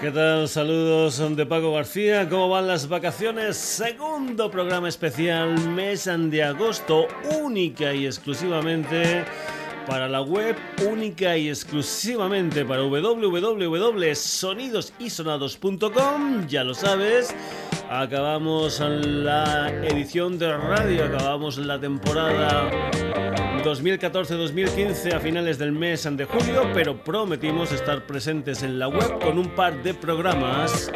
¿Qué tal? Saludos de Paco García. ¿Cómo van las vacaciones? Segundo programa especial, mes de agosto, única y exclusivamente para la web, única y exclusivamente para www.sonidosysonados.com. Ya lo sabes. Acabamos la edición de radio, acabamos la temporada 2014-2015 a finales del mes de julio, pero prometimos estar presentes en la web con un par de programas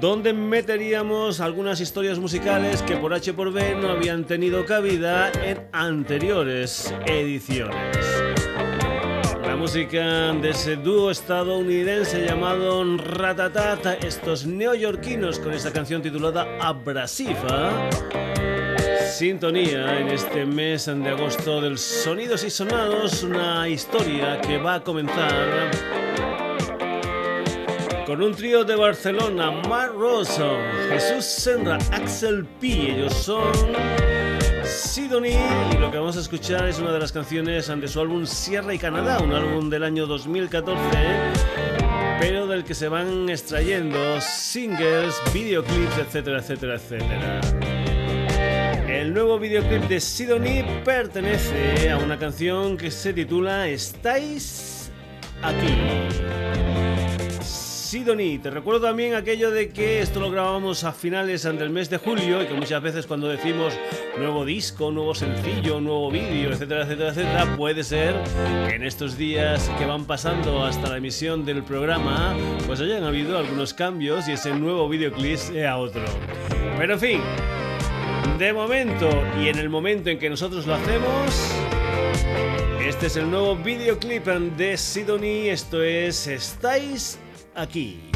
donde meteríamos algunas historias musicales que por H por B no habían tenido cabida en anteriores ediciones. La música de ese dúo estadounidense llamado Ratatata, estos neoyorquinos con esta canción titulada Abrasiva sintonía en este mes de agosto del Sonidos y Sonados, una historia que va a comenzar con un trío de Barcelona, Mar Rosso, Jesús Senra, Axel P. Ellos son Sidonie y lo que vamos a escuchar es una de las canciones de su álbum Sierra y Canadá, un álbum del año 2014 pero del que se van extrayendo singles, videoclips, etcétera, etcétera, etcétera. El nuevo videoclip de Sidonie pertenece a una canción que se titula Estáis aquí. Sidonie, te recuerdo también aquello de que esto lo grabamos a finales del mes de julio y que muchas veces cuando decimos nuevo disco, nuevo sencillo, nuevo vídeo, etcétera, etcétera, etcétera, puede ser que en estos días que van pasando hasta la emisión del programa, pues hayan habido algunos cambios y ese nuevo videoclip sea otro. Pero en fin, de momento y en el momento en que nosotros lo hacemos, este es el nuevo videoclip de Sidonie. Esto es Estáis aquí.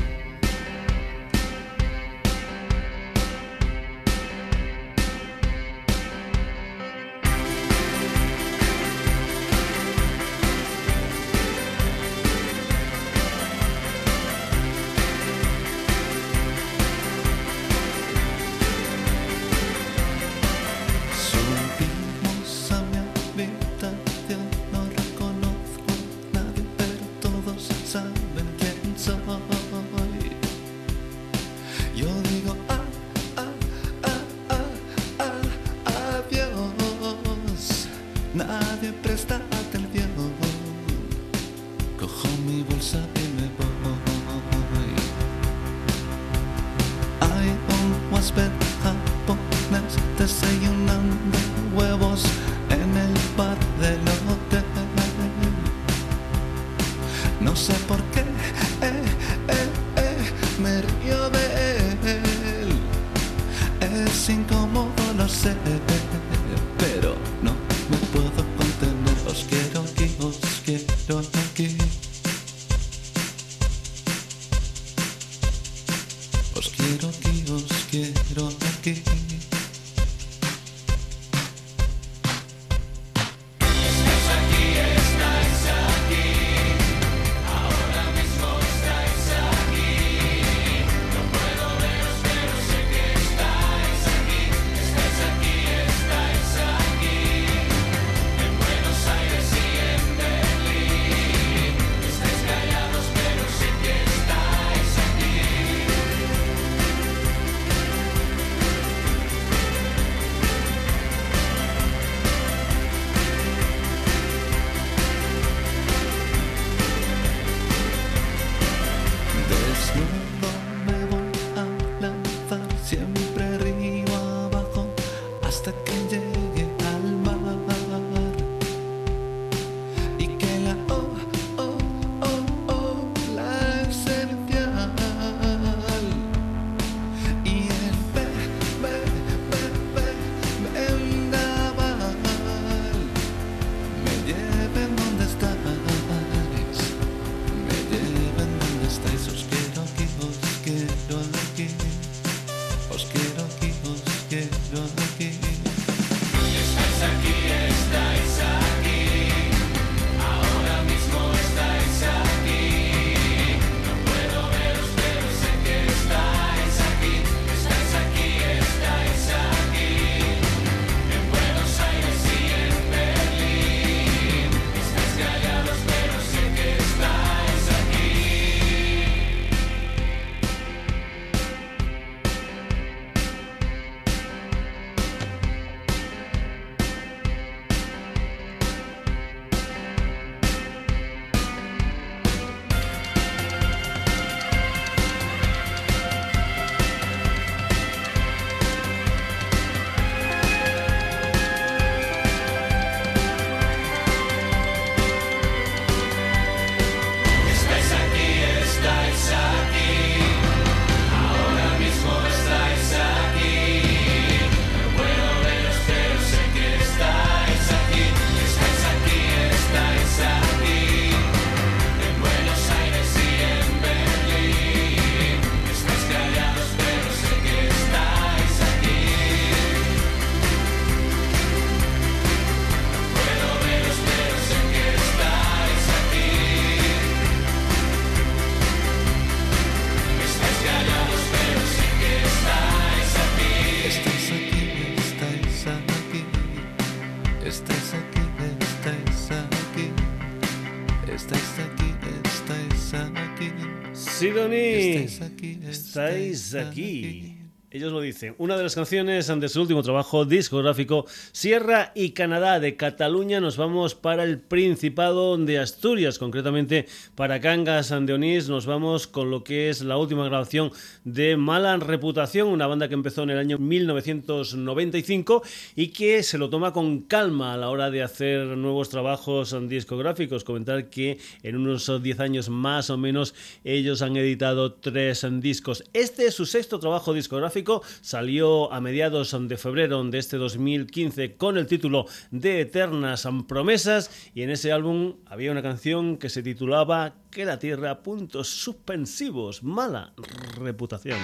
Estáis aquí. Ellos lo dicen. Una de las canciones de su último trabajo discográfico, Sierra y Canadá de Cataluña, nos vamos para el Principado de Asturias, concretamente para Cangas de Onís. Nos vamos con lo que es la última grabación de Mala Reputación, una banda que empezó en el año 1995 y que se lo toma con calma a la hora de hacer nuevos trabajos discográficos. Comentar que en unos 10 años más o menos ellos han editado tres discos. Este es su sexto trabajo discográfico salió a mediados de febrero de este 2015 con el título de Eternas Promesas y en ese álbum había una canción que se titulaba Que la Tierra, puntos suspensivos, mala reputación.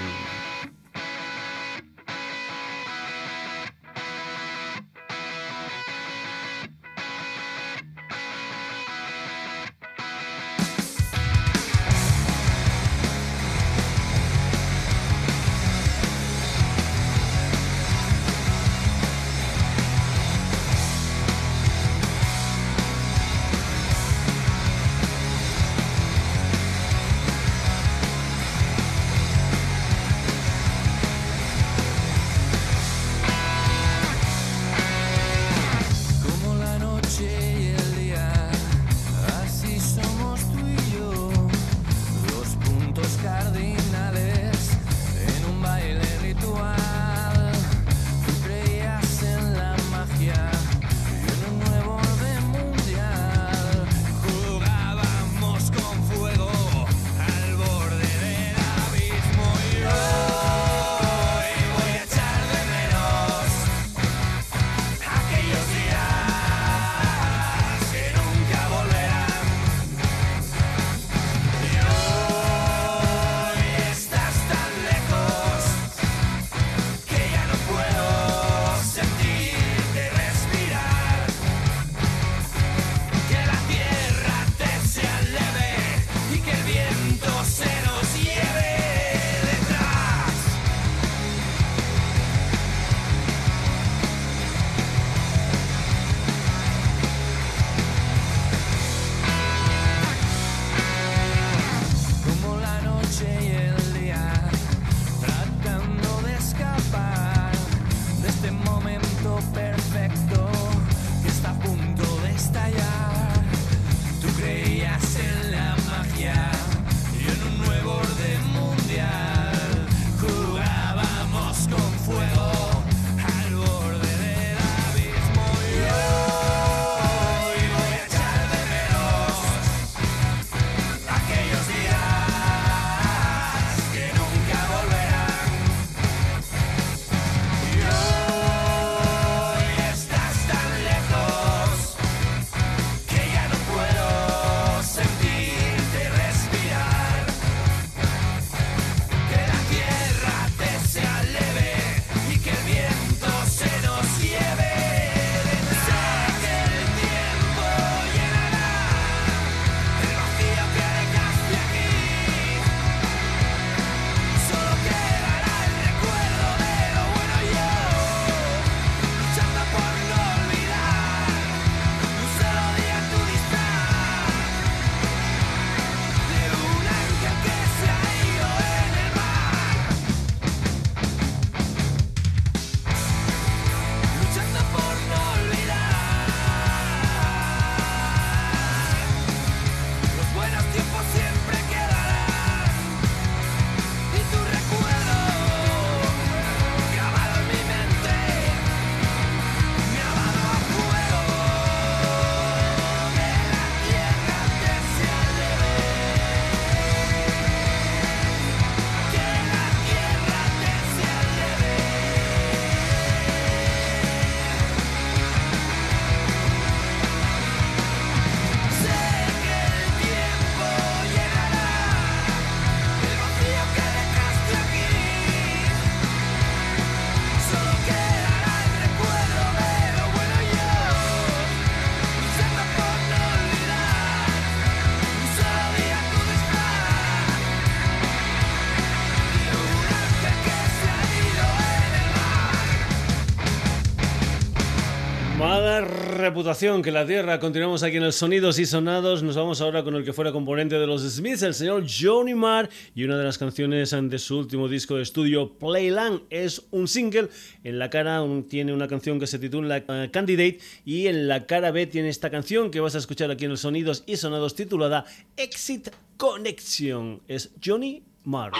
Reputación que la Tierra. Continuamos aquí en el Sonidos y Sonados. Nos vamos ahora con el que fuera componente de los Smiths, el señor Johnny Marr. Y una de las canciones de su último disco de estudio, Playland, es un single. En la cara tiene una canción que se titula eh, Candidate. Y en la cara B tiene esta canción que vas a escuchar aquí en el Sonidos y Sonados titulada Exit Connection. Es Johnny Marr.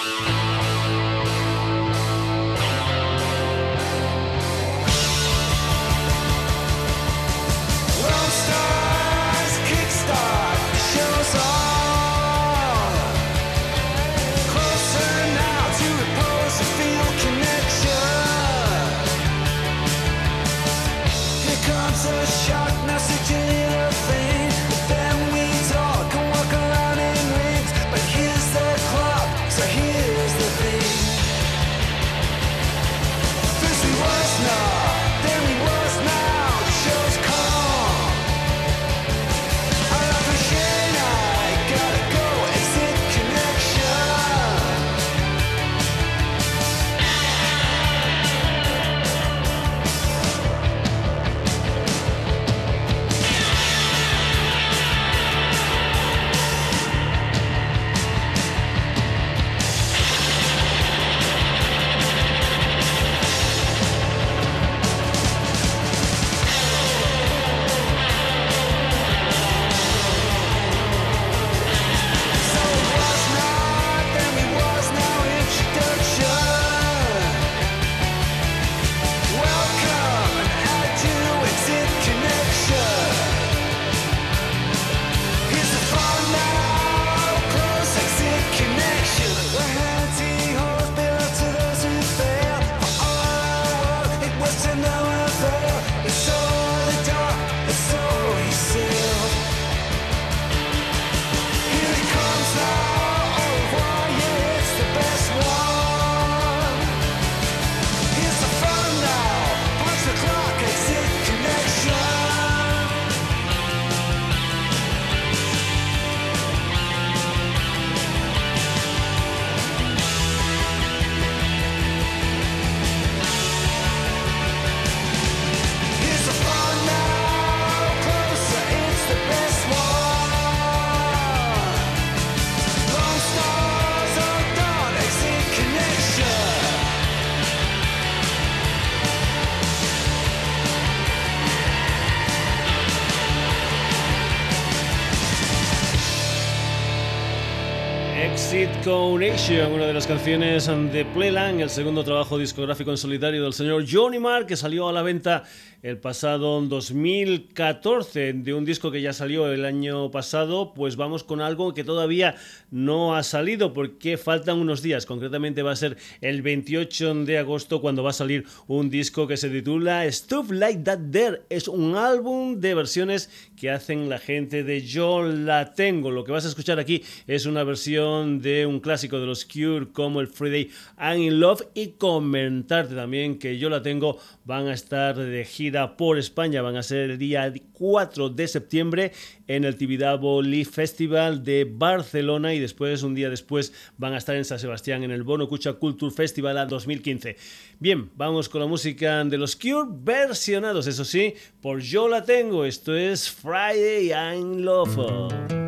Una de las canciones de Playland, el segundo trabajo discográfico en solitario del señor Johnny Marr, que salió a la venta el pasado 2014 de un disco que ya salió el año pasado, pues vamos con algo que todavía no ha salido porque faltan unos días. Concretamente va a ser el 28 de agosto cuando va a salir un disco que se titula Stuff Like That There. Es un álbum de versiones que hacen la gente de Yo La Tengo. Lo que vas a escuchar aquí es una versión de un clásico de los Cure como el Friday I'm in Love y comentarte también que Yo La Tengo van a estar de gira por España. Van a ser el día 4 de septiembre en el Tibidabo Leaf Festival de Barcelona y después, un día después, van a estar en San Sebastián en el Bono Cucha Culture Festival 2015. Bien, vamos con la música de los Cure versionados, eso sí, por Yo La Tengo. Esto es Friday I'm Love.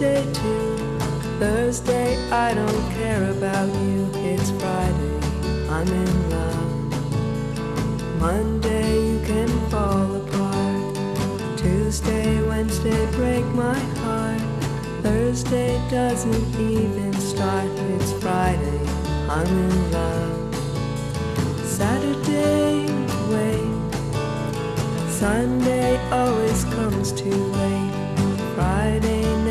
Wednesday too. Thursday, I don't care about you. It's Friday, I'm in love. Monday, you can fall apart. Tuesday, Wednesday, break my heart. Thursday doesn't even start. It's Friday, I'm in love. Saturday, wait. Sunday always comes too late. Friday,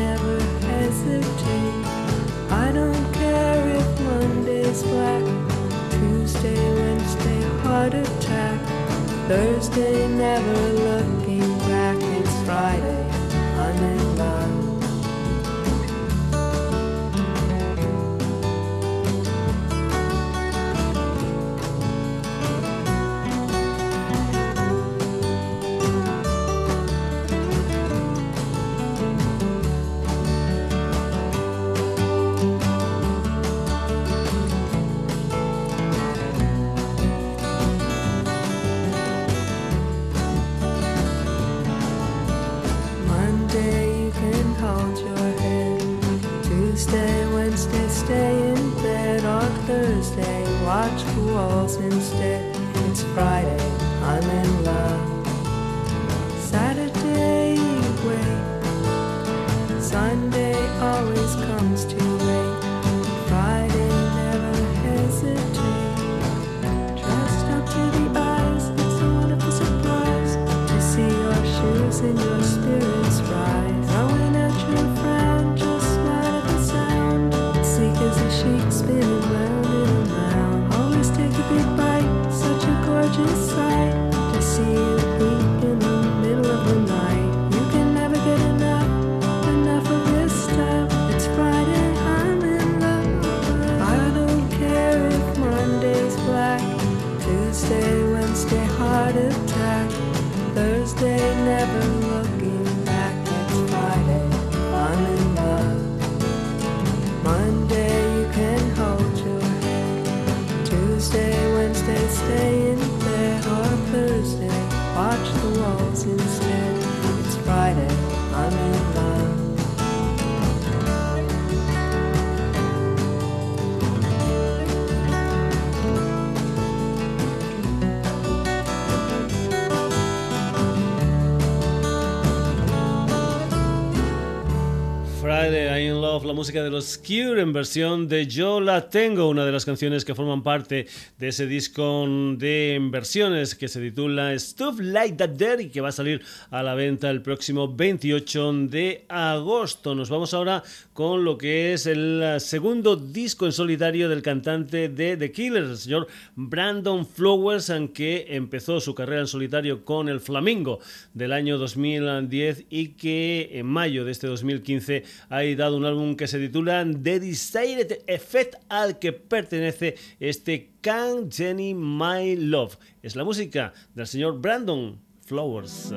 I don't care if Monday's black. Tuesday, Wednesday, heart attack. Thursday, never looking back. It's Friday, instead. de los Cure en versión de Yo la tengo, una de las canciones que forman parte de ese disco de versiones que se titula Stuff Like That There y que va a salir a la venta el próximo 28 de agosto. Nos vamos ahora con lo que es el eh, segundo disco en solitario del cantante de The Killers, el señor Brandon Flowers, que empezó su carrera en solitario con el Flamingo del año 2010 y que en mayo de este 2015 ha editado un álbum que se titula The Desired Effect al que pertenece este Can Jenny My Love. Es la música del señor Brandon Flowers.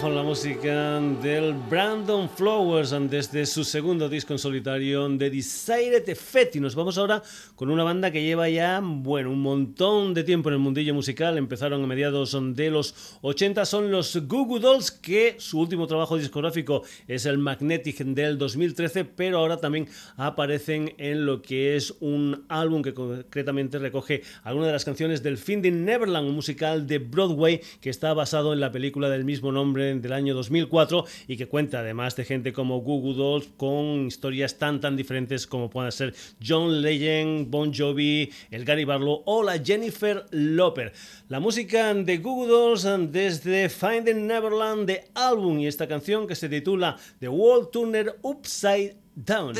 Con la música del Brandon Flowers desde su segundo disco en solitario de Decided Fate y nos vamos ahora con una banda que lleva ya bueno un montón de tiempo en el mundillo musical. Empezaron a mediados de los 80 son los Goo Goo Dolls que su último trabajo discográfico es el Magnetic del 2013 pero ahora también aparecen en lo que es un álbum que concretamente recoge algunas de las canciones del Finding Neverland un musical de Broadway que está basado en la película del mismo nombre del año 2004 y que cuenta además de gente como Google Dolls con historias tan tan diferentes como puedan ser John Legend, Bon Jovi, el Gary Barlow o la Jennifer Loper. La música de Google Dolls desde Finding Neverland de álbum y esta canción que se titula The World Turner Upside Down.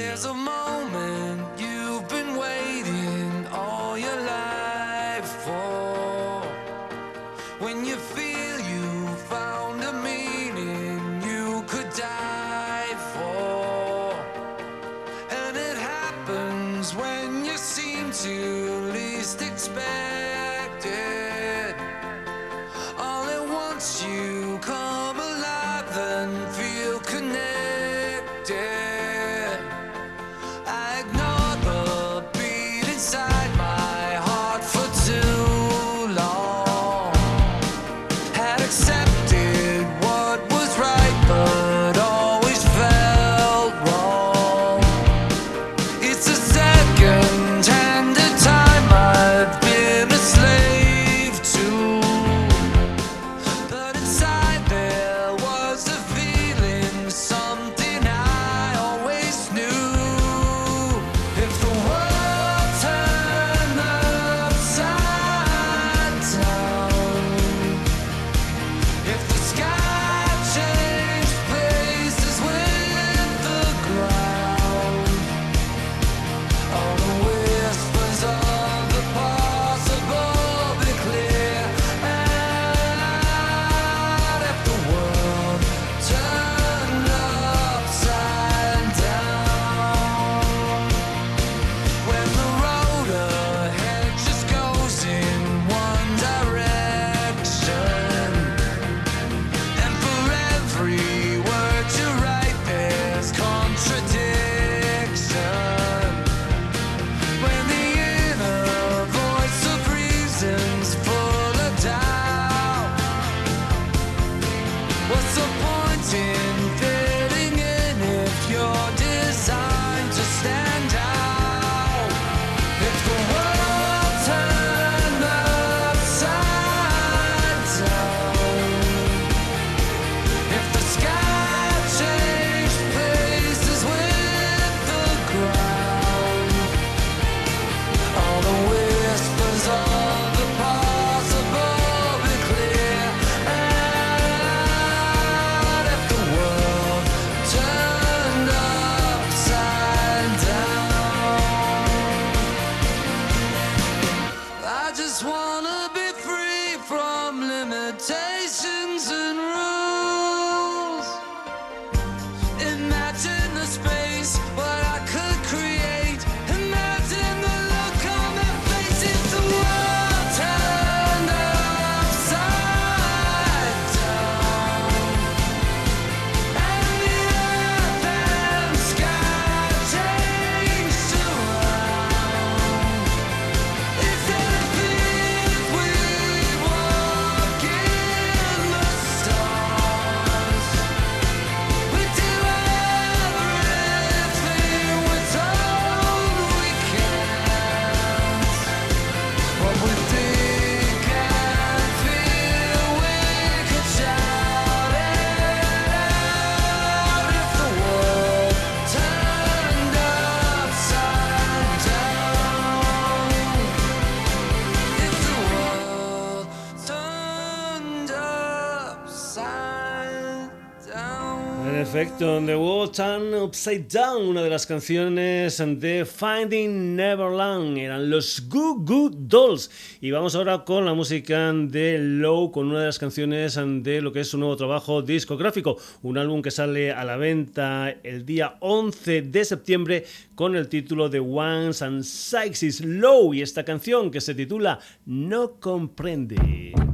Efecto, The World Upside Down, una de las canciones de Finding Neverland, eran los Goo Goo Dolls. Y vamos ahora con la música de Low, con una de las canciones de lo que es su nuevo trabajo discográfico, un álbum que sale a la venta el día 11 de septiembre con el título de Once and Sixes Low y esta canción que se titula No Comprende.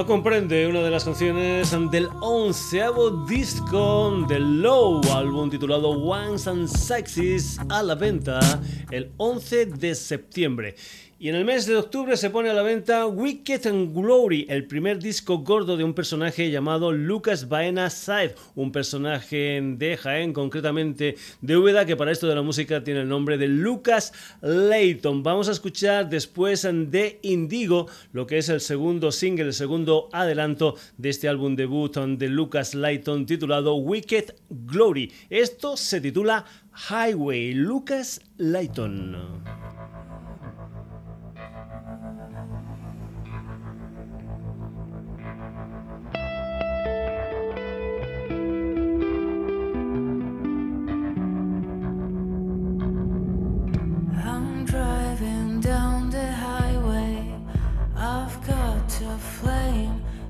No comprende una de las canciones del onceavo disco del Low, álbum titulado Once and Sexes, a la venta el 11 de septiembre. Y en el mes de octubre se pone a la venta Wicked and Glory, el primer disco gordo de un personaje llamado Lucas Baena Said, un personaje de Jaén, concretamente de Úbeda, que para esto de la música tiene el nombre de Lucas Layton. Vamos a escuchar después de Indigo, lo que es el segundo single, el segundo adelanto de este álbum debut de Lucas Layton titulado Wicked Glory. Esto se titula Highway, Lucas Layton.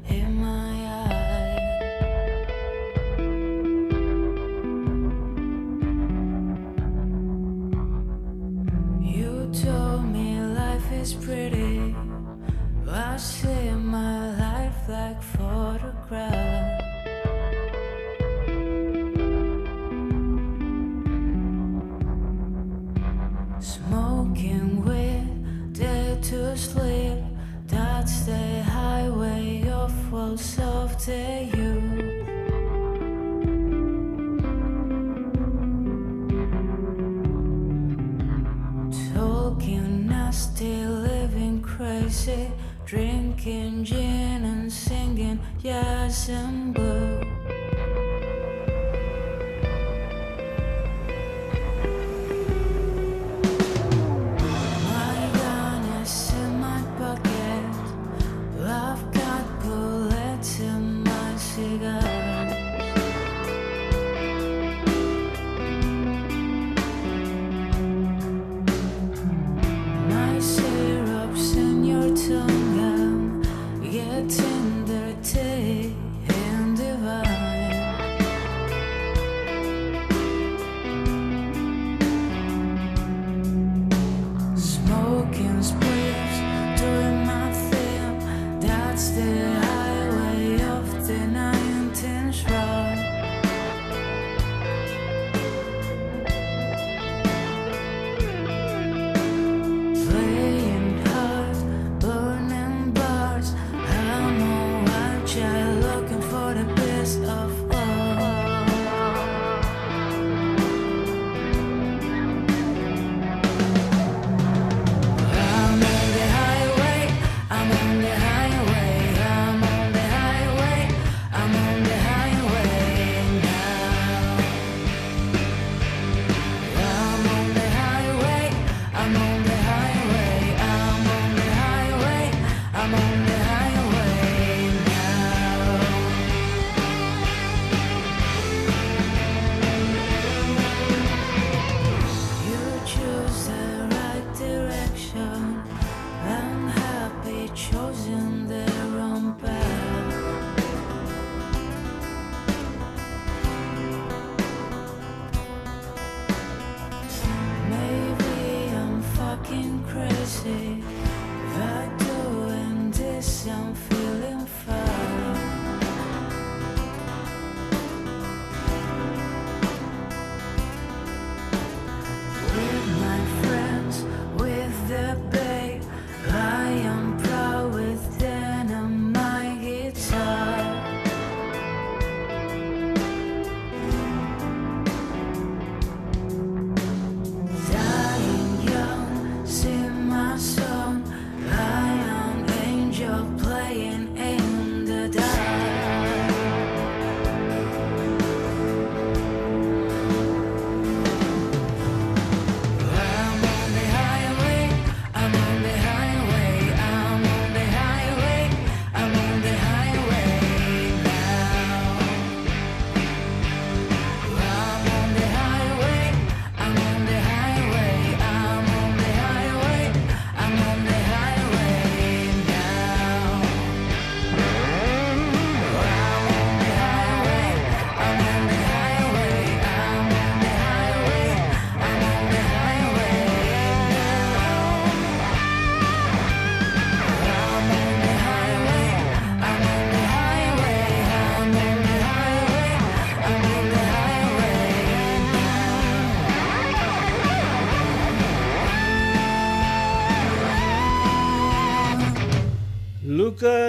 in my. You told me life is pretty. I see my life like photographs. most of the youth. Talking nasty, living crazy, drinking gin and singing yes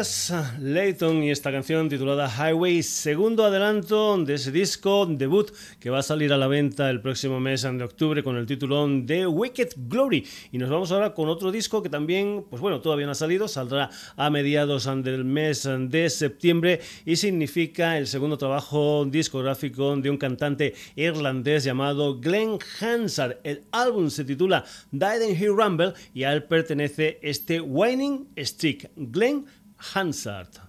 Lucas Layton y esta canción titulada Highway, segundo adelanto de ese disco debut que va a salir a la venta el próximo mes de octubre con el título de Wicked Glory. Y nos vamos ahora con otro disco que también, pues bueno, todavía no ha salido, saldrá a mediados del mes de septiembre y significa el segundo trabajo discográfico de un cantante irlandés llamado Glenn Hansard. El álbum se titula Died in He Rumble y a él pertenece este Whining Streak. Glenn Hansard.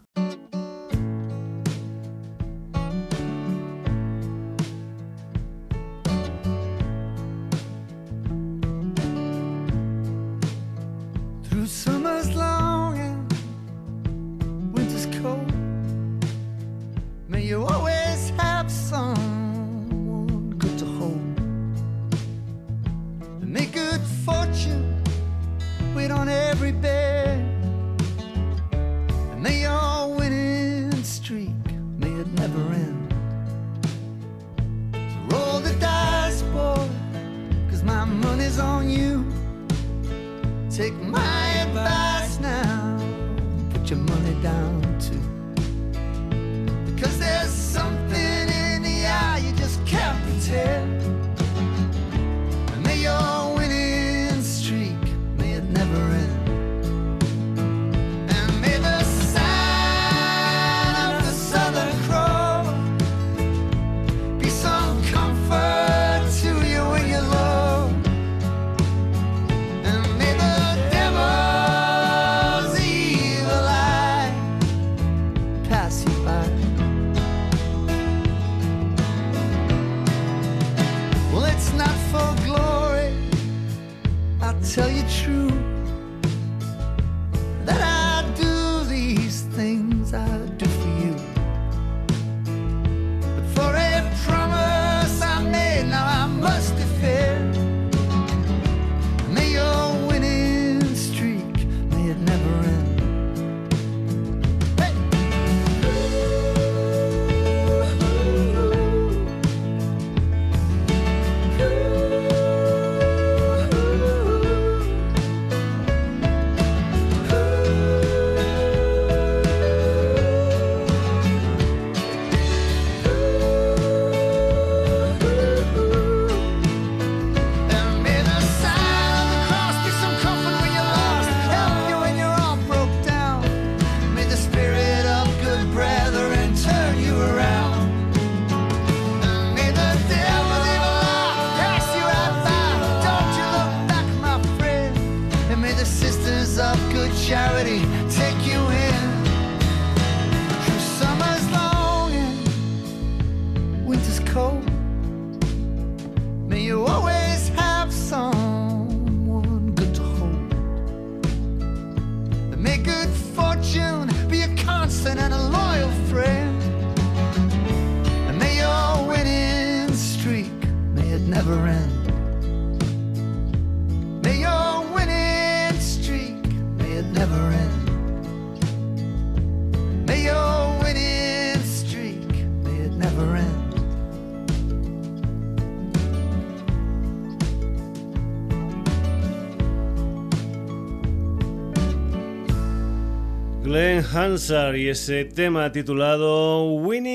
Hansard y ese tema titulado Winning.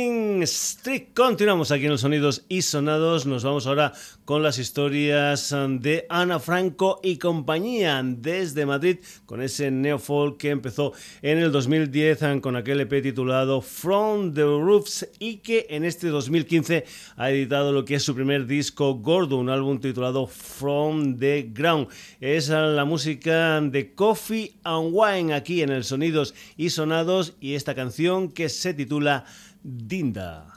Continuamos aquí en los sonidos y sonados. Nos vamos ahora con las historias de Ana Franco y compañía desde Madrid con ese neofolk que empezó en el 2010 con aquel EP titulado From the Roofs y que en este 2015 ha editado lo que es su primer disco gordo, un álbum titulado From the Ground. Es la música de Coffee and Wine aquí en el Sonidos y Sonados y esta canción que se titula. Dinda,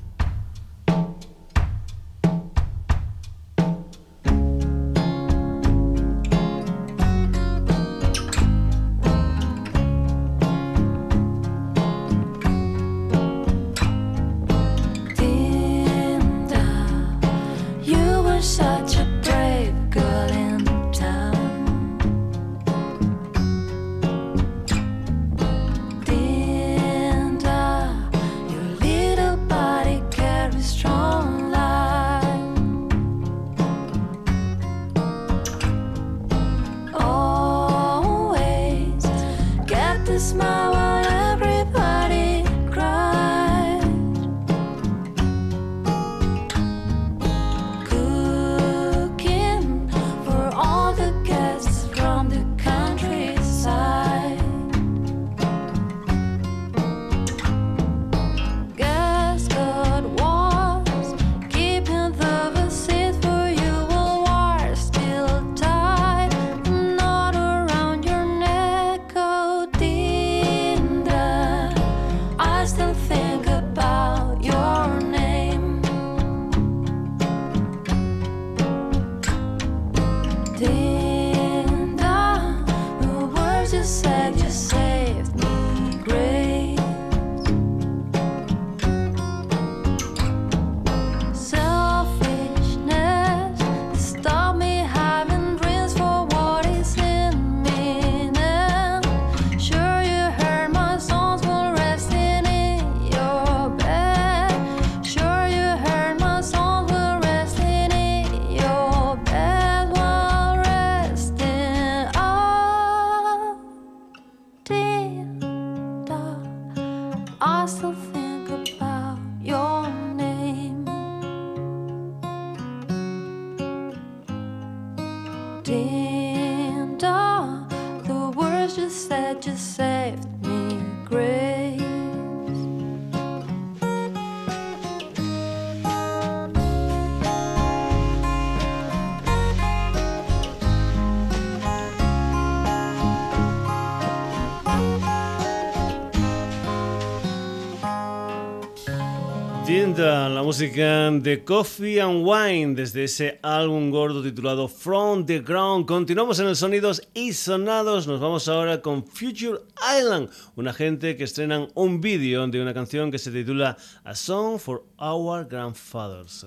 música de Coffee and Wine desde ese álbum gordo titulado From the Ground. Continuamos en el Sonidos y Sonados. Nos vamos ahora con Future Island, una gente que estrenan un vídeo de una canción que se titula A Song for Our Grandfathers.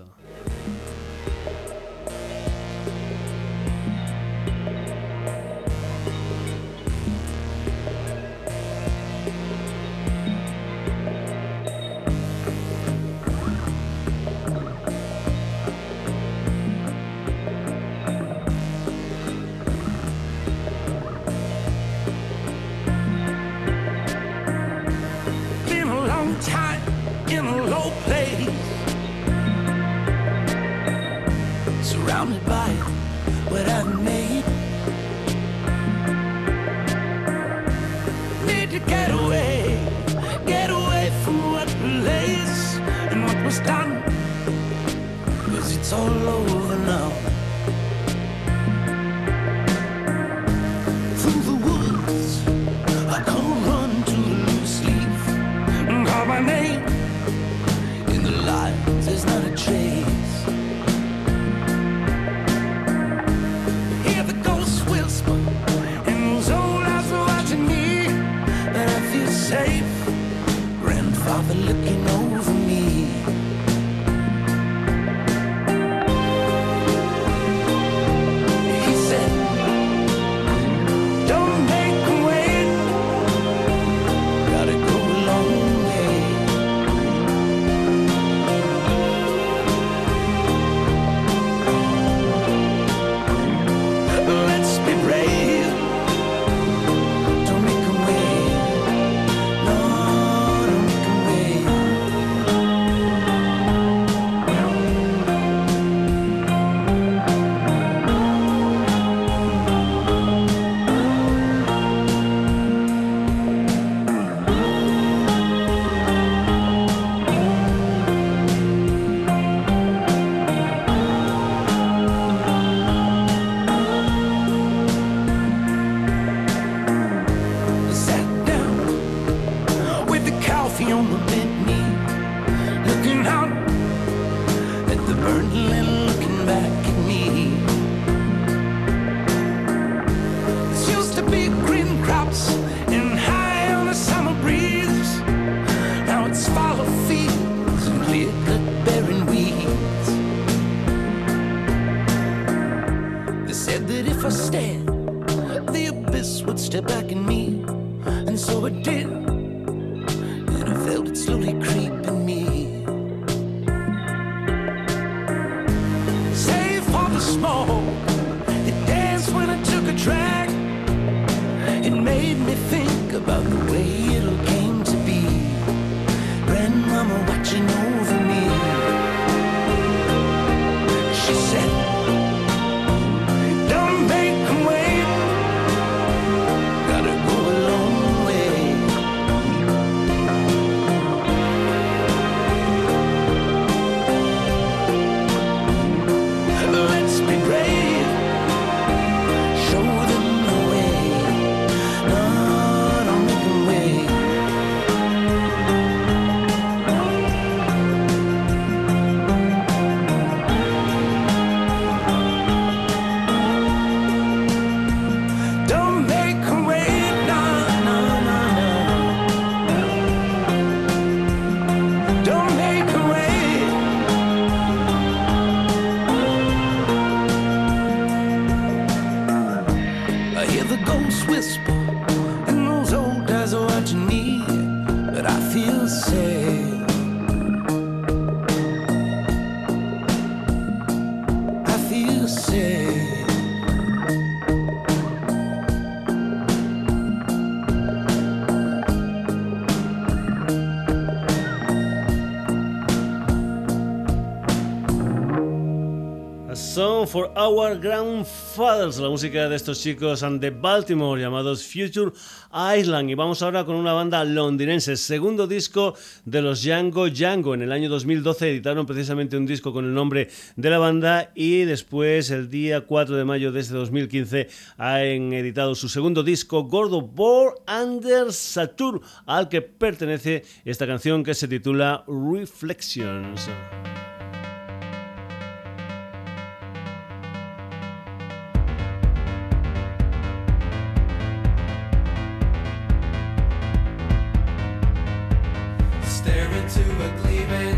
for Our Grandfathers, la música de estos chicos and de Baltimore llamados Future Island. Y vamos ahora con una banda londinense, segundo disco de los Django Django. En el año 2012 editaron precisamente un disco con el nombre de la banda y después el día 4 de mayo de este 2015 han editado su segundo disco, Gordo Bor Under Saturn, al que pertenece esta canción que se titula Reflections.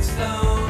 stone.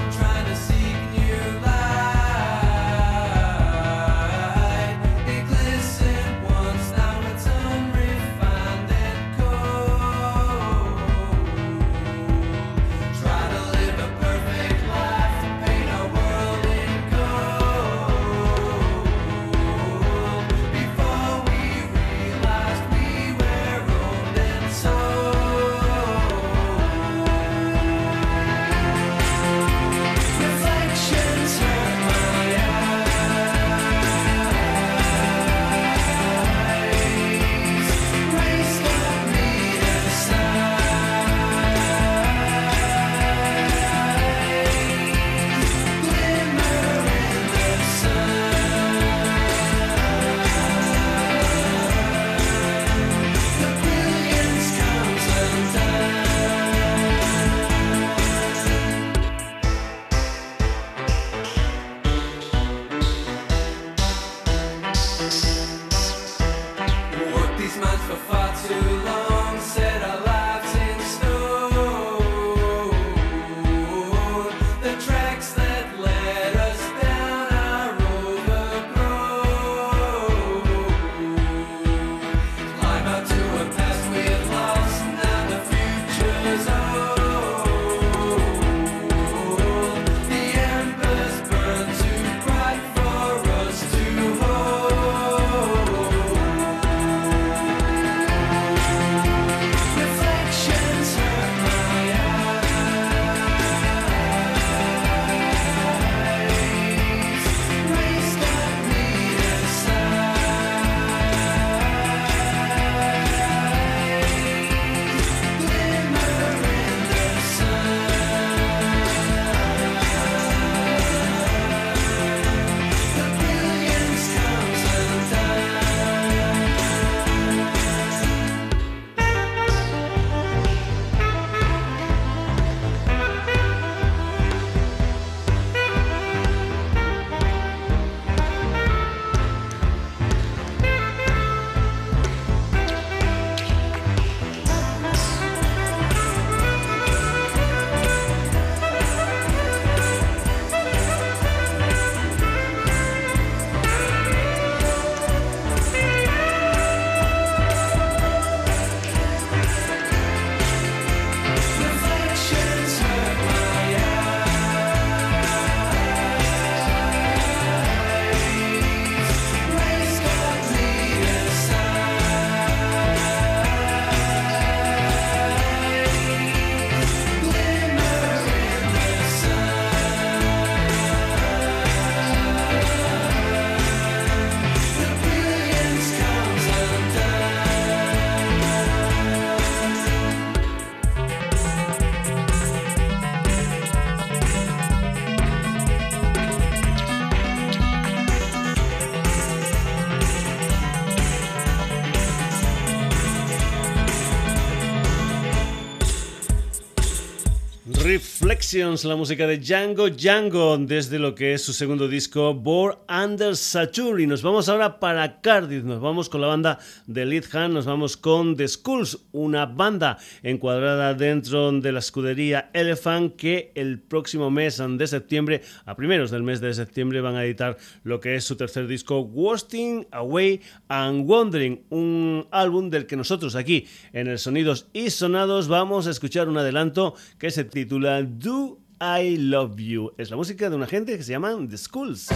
La música de Django Django desde lo que es su segundo disco Born Under Saturn. Y nos vamos ahora para Cardiff, nos vamos con la banda de Lead Hand, nos vamos con The Skulls, una banda encuadrada dentro de la escudería Elephant que el próximo mes de septiembre, a primeros del mes de septiembre van a editar lo que es su tercer disco Wasting Away and Wandering, un álbum del que nosotros aquí en el Sonidos y Sonados vamos a escuchar un adelanto que se titula Do I Love You. Es la música de una gente que se llaman The Schools.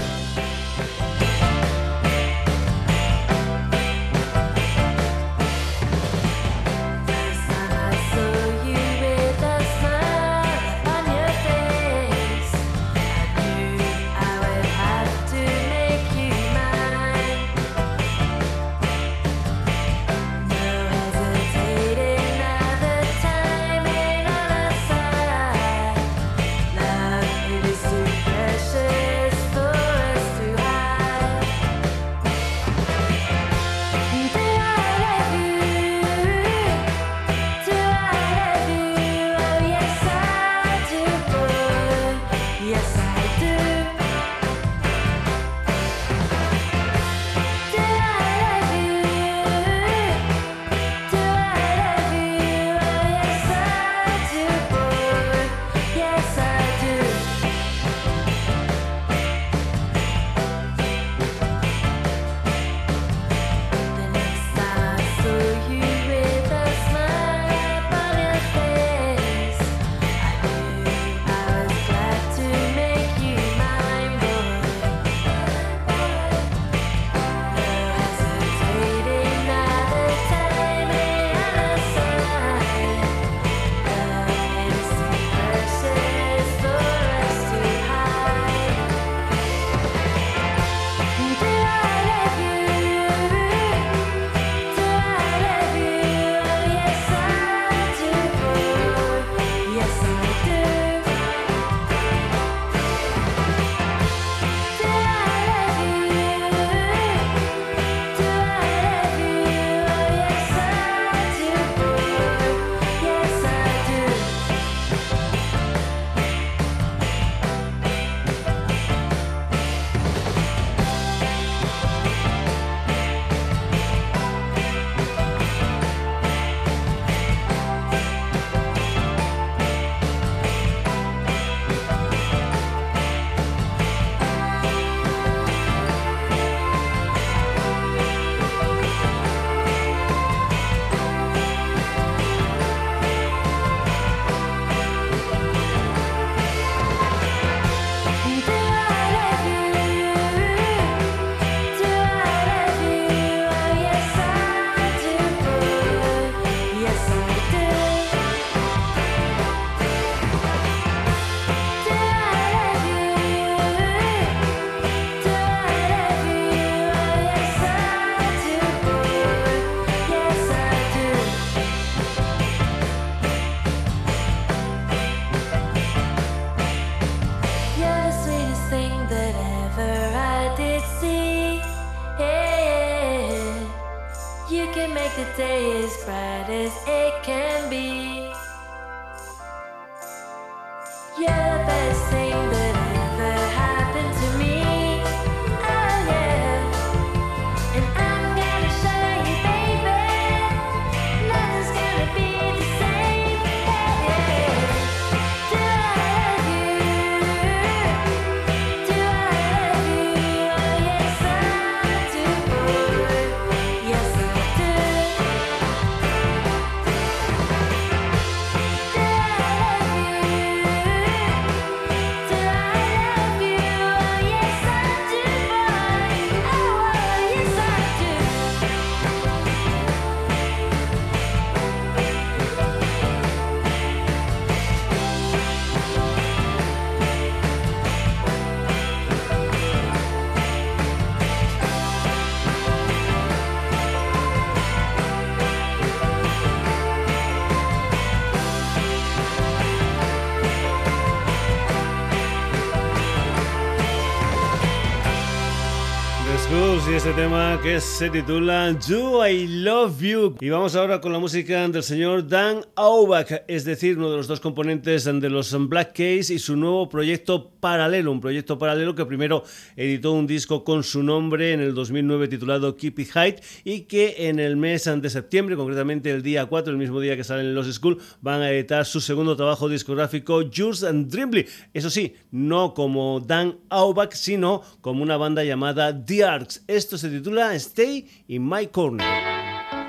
Que se titula Do I Love You. Y vamos ahora con la música del señor Dan Auerbach, es decir, uno de los dos componentes de los Black Keys y su nuevo proyecto paralelo, un proyecto paralelo que primero editó un disco con su nombre en el 2009 titulado Keep It Height y que en el mes de septiembre, concretamente el día 4, el mismo día que salen en los School, van a editar su segundo trabajo discográfico, Jules and Drimbly. Eso sí, no como Dan Auerbach, sino como una banda llamada The Arcs. Esto se titula Stay in My Corner.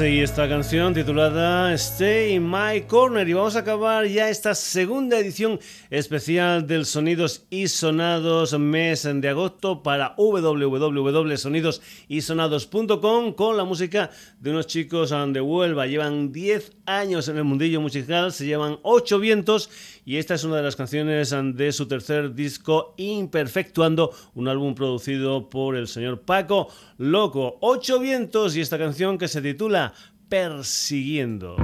Y esta canción titulada Stay in My Corner. Y vamos a acabar ya esta segunda edición especial del Sonidos y Sonados mes de agosto para www.sonidosysonados.com con la música de unos chicos de Huelva. Llevan 10 años en el mundillo musical, se llaman Ocho Vientos y esta es una de las canciones de su tercer disco Imperfectuando, un álbum producido por el señor Paco Loco. Ocho Vientos y esta canción que se titula Persiguiendo.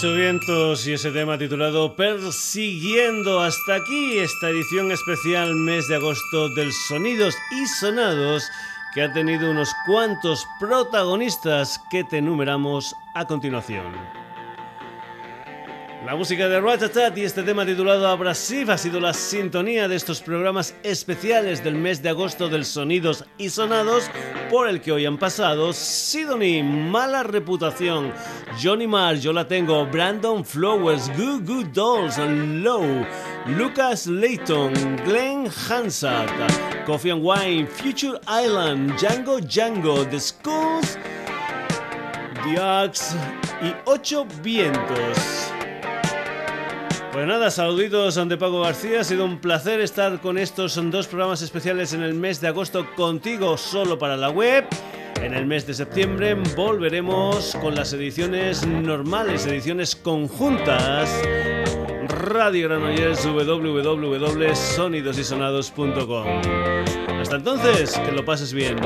Vientos y ese tema titulado Persiguiendo. Hasta aquí esta edición especial mes de agosto del Sonidos y Sonados que ha tenido unos cuantos protagonistas que te enumeramos a continuación. La música de Ratatat y este tema titulado Abrasive ha sido la sintonía de estos programas especiales del mes de agosto del Sonidos y Sonados por el que hoy han pasado Sidonie, Mala Reputación, Johnny Marr, Yo La Tengo, Brandon Flowers, Goo Goo Dolls, Low, Lucas Layton, Glenn Hansard, Coffee and Wine, Future Island, Django Django, The Schools, The Axe y Ocho Vientos. Pues nada, saluditos ante Paco García. Ha sido un placer estar con estos dos programas especiales en el mes de agosto contigo solo para la web. En el mes de septiembre volveremos con las ediciones normales, ediciones conjuntas. Radio Granollers www.sonidosysonados.com. Hasta entonces, que lo pases bien.